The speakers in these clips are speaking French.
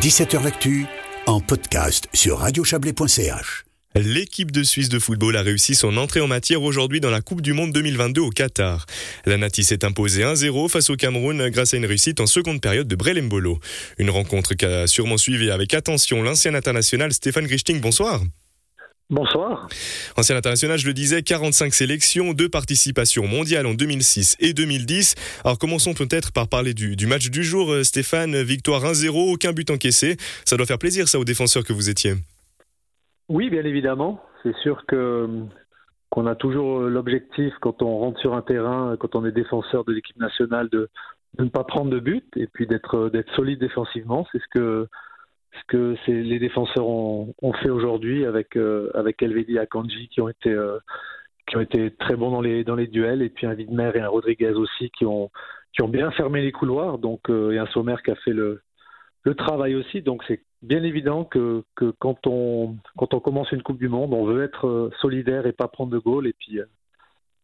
17h L'actu en podcast sur radiochablais.ch. L'équipe de Suisse de football a réussi son entrée en matière aujourd'hui dans la Coupe du Monde 2022 au Qatar. La Nati s'est imposée 1-0 face au Cameroun grâce à une réussite en seconde période de Brelembolo. Une rencontre qu'a sûrement suivi avec attention l'ancien international Stéphane Grichting. Bonsoir. Bonsoir. Ancien international, je le disais, 45 sélections, deux participations mondiales en 2006 et 2010. Alors commençons peut-être par parler du, match du jour, euh, Stéphane. Victoire 1-0, aucun but encaissé. Ça doit faire plaisir ça aux défenseurs que vous étiez. Oui, bien évidemment. C'est sûr que qu'on a toujours euh, l'objectif quand on rentre sur un terrain, quand on est défenseur de l'équipe nationale, de, de, ne pas prendre de but et puis d'être euh, d'être solide défensivement. C'est ce que ce que les défenseurs ont, fait aujourd'hui avec euh, avec Elvedi et Akanji qui ont été euh, qui ont été très bons dans les dans les duels et puis un Widmer et un Rodriguez aussi qui ont qui ont bien fermé les couloirs. Donc euh, et un Sommer qui a fait le le travail aussi. Donc c'est bien évident que, que quand on quand on commence une Coupe du Monde on veut être solidaire et pas prendre de goal. Et puis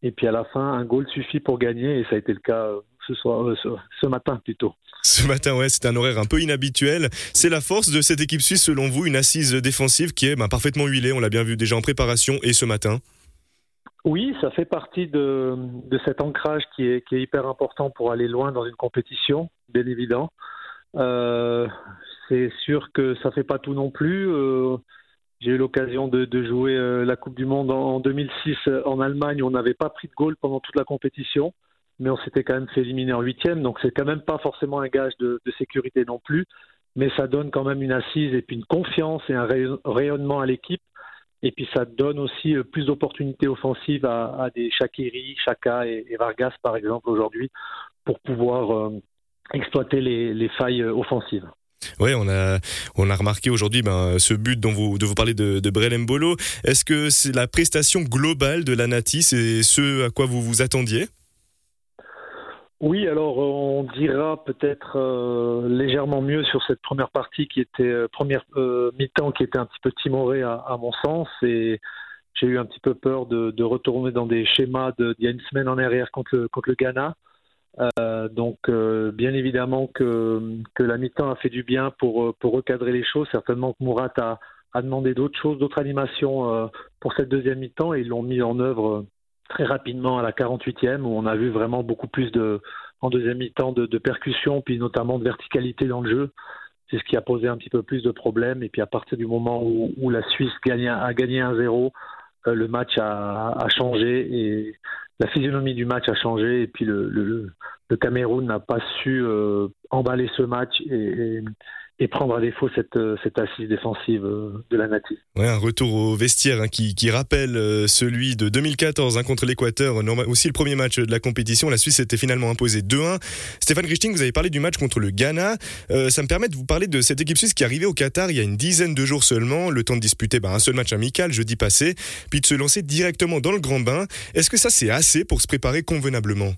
et puis à la fin un goal suffit pour gagner et ça a été le cas ce soir ce matin plutôt. Ce matin, ouais, c'est un horaire un peu inhabituel. C'est la force de cette équipe suisse, selon vous, une assise défensive qui est ben, parfaitement huilée. On l'a bien vu déjà en préparation et ce matin. Oui, ça fait partie de, cet ancrage qui est, hyper important pour aller loin dans une compétition, bien évident. Euh, c'est sûr que ça fait pas tout non plus. Euh, j'ai eu l'occasion de, jouer euh, la Coupe du Monde en 2006 en Allemagne. On n'avait pas pris de goal pendant toute la compétition mais on s'était quand même fait éliminer en huitième, donc c'est quand même pas forcément un gage de, sécurité non plus, mais ça donne quand même une assise et puis une confiance et un rayonnement à l'équipe, et puis ça donne aussi euh, plus d'opportunités offensives à, des Shakiri, Chaka et, Vargas par exemple aujourd'hui pour pouvoir euh, exploiter les, failles euh, offensives. Oui, on a, on a remarqué aujourd'hui ben, ce but dont vous, de vous parler de, de Brelem Est-ce que c'est la prestation globale de la Nati, c'est ce à quoi vous vous attendiez? Oui, alors on dira peut-être euh, légèrement mieux sur cette première partie qui était euh, première euh, mi-temps qui était un petit peu timorée à, mon sens et j'ai eu un petit peu peur de, de retourner dans des schémas d'il y a une semaine en arrière contre le, contre le Ghana. donc bien évidemment que, que la mi-temps a fait du bien pour, pour recadrer les choses. Certainement que Mourat a, a demandé d'autres choses, d'autres animations pour cette deuxième mi-temps et ils l'ont mis en œuvre très rapidement à la 48e où on a vu vraiment beaucoup plus de en deuxième mi-temps de, de percussion puis notamment de verticalité dans le jeu. C'est ce qui a posé un petit peu plus de problèmes. Et puis à partir du moment où, la Suisse gagne, a gagné 1-0 euh, le match a, changé et la physionomie du match a changé. Et puis le, Cameroun n'a pas su euh, emballer ce match et et prendre à défaut cette, euh, assise défensive euh, de la native. Ouais, un retour au vestiaire hein, qui, rappelle euh, celui de 2014 hein, contre l'Équateur, aussi le premier match de la compétition. La Suisse s'était finalement imposée 2-1. Stéphane Grichting, vous avez parlé du match contre le Ghana. Ça me permet de vous parler de cette équipe suisse qui est arrivée au Qatar il y a une dizaine de jours seulement, le temps de disputer bah, un seul match amical jeudi passé, puis de se lancer directement dans le grand bain. Est-ce que ça c'est assez pour se préparer convenablement?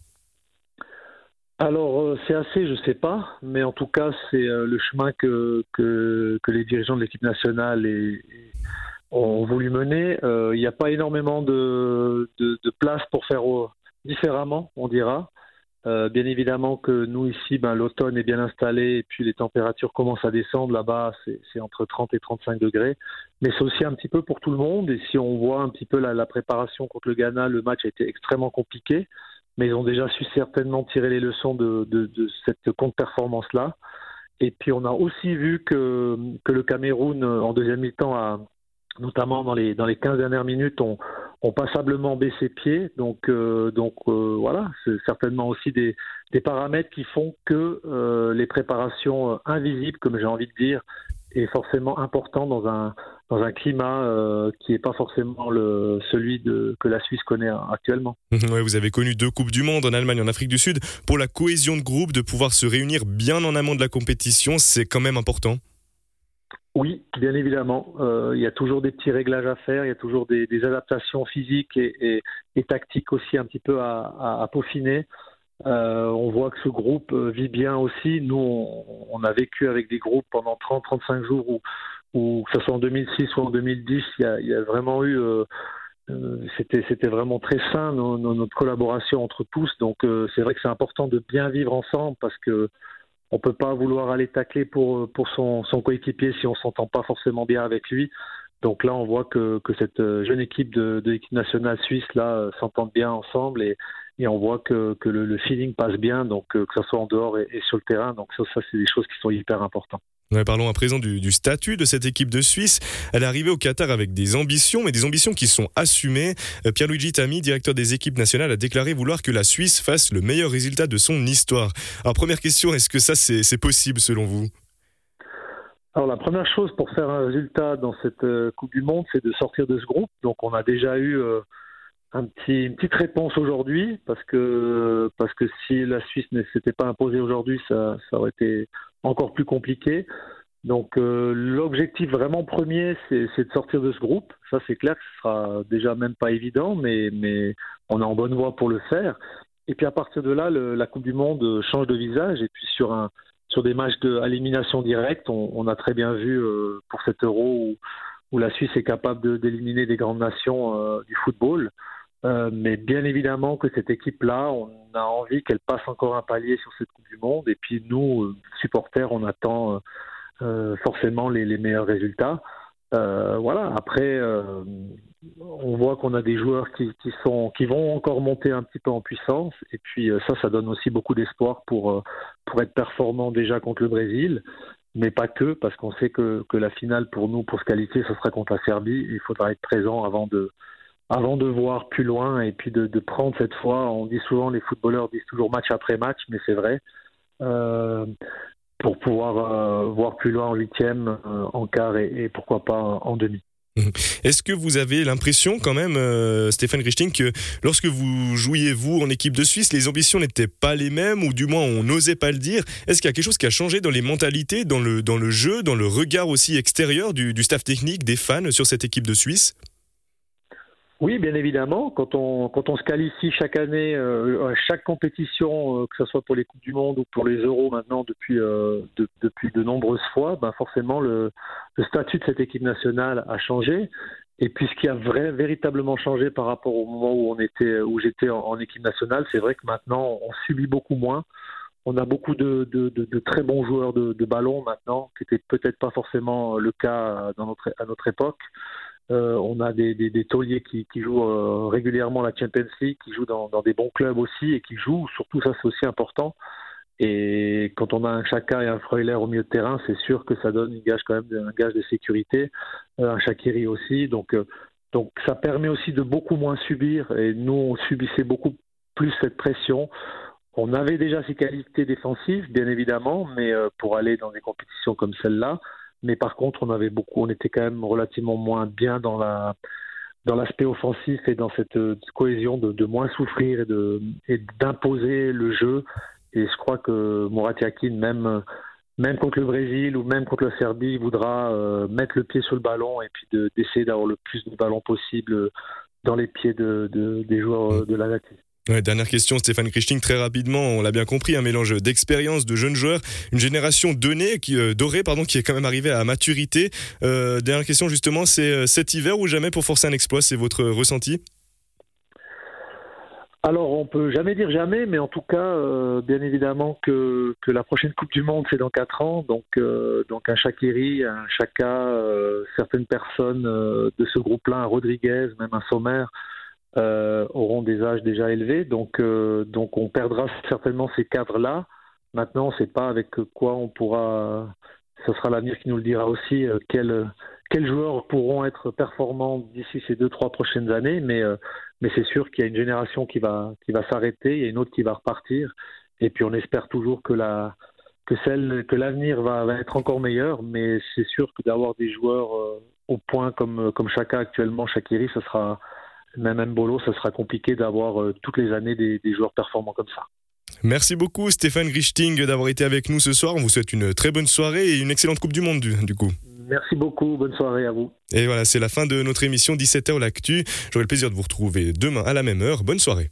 Alors, euh, c'est assez, je sais pas, mais en tout cas, c'est euh, le chemin que, que, les dirigeants de l'équipe nationale et, ont voulu mener. Euh, il n'y a pas énormément de, de, de, place pour faire différemment, on dira. bien évidemment que nous ici, ben, l'automne est bien installé et puis les températures commencent à descendre. Là-bas, c'est entre 30 et 35 degrés. Mais c'est aussi un petit peu pour tout le monde. Et si on voit un petit peu la, la préparation contre le Ghana, le match a été extrêmement compliqué mais ils ont déjà su certainement tirer les leçons de, cette contre-performance-là. Et puis on a aussi vu que, que le Cameroun, en deuxième mi-temps, a, notamment dans les, dans les 15 dernières minutes, ont, passablement baissé pied. Donc, euh, donc euh, voilà, c'est certainement aussi des, des, paramètres qui font que euh, les préparations invisibles, comme j'ai envie de dire, est forcément important dans un, dans un climat euh, qui n'est pas forcément le, celui de, que la Suisse connaît actuellement. Ouais, vous avez connu deux Coupes du Monde en Allemagne et en Afrique du Sud. Pour la cohésion de groupe, de pouvoir se réunir bien en amont de la compétition, c'est quand même important oui, bien évidemment. Euh, il y a toujours des petits réglages à faire, il y a toujours des, des adaptations physiques et, et, et, tactiques aussi un petit peu à, à, à peaufiner. Euh, on voit que ce groupe vit bien aussi. Nous, on, on a vécu avec des groupes pendant 30-35 jours où, où, que ce soit en 2006 ou en 2010, il y a, il y a vraiment eu... Euh, euh, c'était c'était vraiment très sain notre collaboration entre tous donc euh, c'est vrai que c'est important de bien vivre ensemble parce que on peut pas vouloir aller tacler pour pour son, son coéquipier si on s'entend pas forcément bien avec lui. Donc là, on voit que, que cette jeune équipe de, de l'équipe nationale suisse là s'entend bien ensemble et, et on voit que, que le, feeling passe bien, donc que ce soit en dehors et, et sur le terrain. Donc ça, ça c'est des choses qui sont hyper importantes parlons à présent du, statut de cette équipe de Suisse. Elle est arrivée au Qatar avec des ambitions, mais des ambitions qui sont assumées. Euh, Pierluigi Tami, directeur des équipes nationales, a déclaré vouloir que la Suisse fasse le meilleur résultat de son histoire. Alors première question, est-ce que ça c'est possible selon vous? Alors la première chose pour faire un résultat dans cette euh, Coupe du Monde, c'est de sortir de ce groupe. Donc on a déjà eu euh, une petite réponse aujourd'hui parce que parce que si la Suisse ne s'était pas imposée aujourd'hui, ça aurait été encore plus compliqué. Donc euh, l'objectif vraiment premier, c'est de sortir de ce groupe. Ça c'est clair que ce sera déjà même pas évident, mais mais on est en bonne voie pour le faire. Et puis à partir de là, le, la Coupe du Monde change de visage. Et puis sur un sur des matchs de, directe, on, on, a très bien vu euh, pour cet Euro où, où la Suisse est capable d'éliminer des grandes nations euh, du football. Euh, mais bien évidemment que cette équipe-là, on a envie qu'elle passe encore un palier sur cette Coupe du Monde. Et puis nous, euh, supporters, on attend euh, forcément les, meilleurs résultats. voilà. Après, on voit qu'on a des joueurs qui, qui, sont, qui vont encore monter un petit peu en puissance. Et puis ça, ça donne aussi beaucoup d'espoir pour pour être performant déjà contre le Brésil mais pas que, parce qu'on sait que, que la finale pour nous, pour se qualifier, ce sera contre la Serbie. Il faudra être présent avant de, avant de voir plus loin et puis de, prendre cette fois, on dit souvent, les footballeurs disent toujours match après match, mais c'est vrai, euh, pour pouvoir euh, voir plus loin en huitième, euh, en quart et, pourquoi pas en demi. Est-ce que vous avez l'impression quand même, Stéphane Richting, que lorsque vous jouiez vous en équipe de Suisse, les ambitions n'étaient pas les mêmes ou du moins on n'osait pas le dire? Est-ce qu'il y a quelque chose qui a changé dans les mentalités, dans le, dans le jeu, dans le regard aussi extérieur du staff technique, des fans sur cette équipe de Suisse? Oui, bien évidemment. Quand on, quand on se qualifie chaque année euh, à chaque compétition, euh, que ce soit pour les Coupes du Monde ou pour les Euros maintenant depuis, euh, de, depuis de nombreuses fois, ben forcément le, le, statut de cette équipe nationale a changé. Et puis ce qui a vrai, véritablement changé par rapport au moment où on était, où j'étais en, équipe nationale, c'est vrai que maintenant on subit beaucoup moins. On a beaucoup de, de, de, de très bons joueurs de, ballon maintenant, qui n'était peut-être pas forcément le cas dans notre, à notre époque. Euh, on a des, des, tauliers qui, jouent euh, régulièrement la Champions League, qui jouent dans, des bons clubs aussi et qui jouent. Surtout ça, c'est aussi important. Et quand on a un Chaka et un Freuler au milieu de terrain, c'est sûr que ça donne une gage quand même un gage de sécurité. Euh, un Shakiri aussi. Donc, donc ça permet aussi de beaucoup moins subir. Et nous, on subissait beaucoup plus cette pression. On avait déjà ces qualités défensives, bien évidemment, mais pour aller dans des compétitions comme celle-là, mais par contre, on avait beaucoup, on était quand même relativement moins bien dans la dans l'aspect offensif et dans cette, euh, cohésion de, moins souffrir et de et d'imposer le jeu. Et je crois que Murat Yakin, même même contre le Brésil ou même contre la Serbie, voudra euh, mettre le pied sur le ballon et puis d'essayer d'avoir le plus de ballons possible dans les pieds de, de des joueurs de la dernière question, Stéphane Christing, très rapidement, on l'a bien compris, un mélange d'expérience, de jeunes joueurs, une génération donnée, qui, euh, dorée, pardon, qui est quand même arrivée à maturité. Euh, dernière question, justement, c'est euh, cet hiver ou jamais pour forcer un exploit, c'est votre ressenti? Alors, on peut jamais dire jamais, mais en tout cas, bien évidemment que, la prochaine Coupe du Monde, c'est dans quatre ans. Donc, donc un Shakiri, un Chaka, certaines personnes de ce groupe-là, un Rodriguez, même un Sommer, euh, auront des âges déjà élevés, donc, euh, donc on perdra certainement ces cadres-là. Maintenant, on ne sait pas avec quoi on pourra. Ce sera l'avenir qui nous le dira aussi. Euh, quels, quels joueurs pourront être performants d'ici ces deux trois prochaines années, mais mais c'est sûr qu'il y a une génération qui va qui va s'arrêter, il y a une autre qui va repartir, et puis on espère toujours que la que celle que l'avenir va, va, être encore meilleur, mais c'est sûr que d'avoir des joueurs au point comme comme Chaka actuellement, Shakiri, ce sera même Bolo, ça sera compliqué d'avoir euh, toutes les années des, des, joueurs performants comme ça. Merci beaucoup Stéphane Richting d'avoir été avec nous ce soir. On vous souhaite une très bonne soirée et une excellente Coupe du Monde du, du coup. Merci beaucoup, bonne soirée à vous. Et voilà, c'est la fin de notre émission 17h l'actu. J'aurai le plaisir de vous retrouver demain à la même heure. Bonne soirée.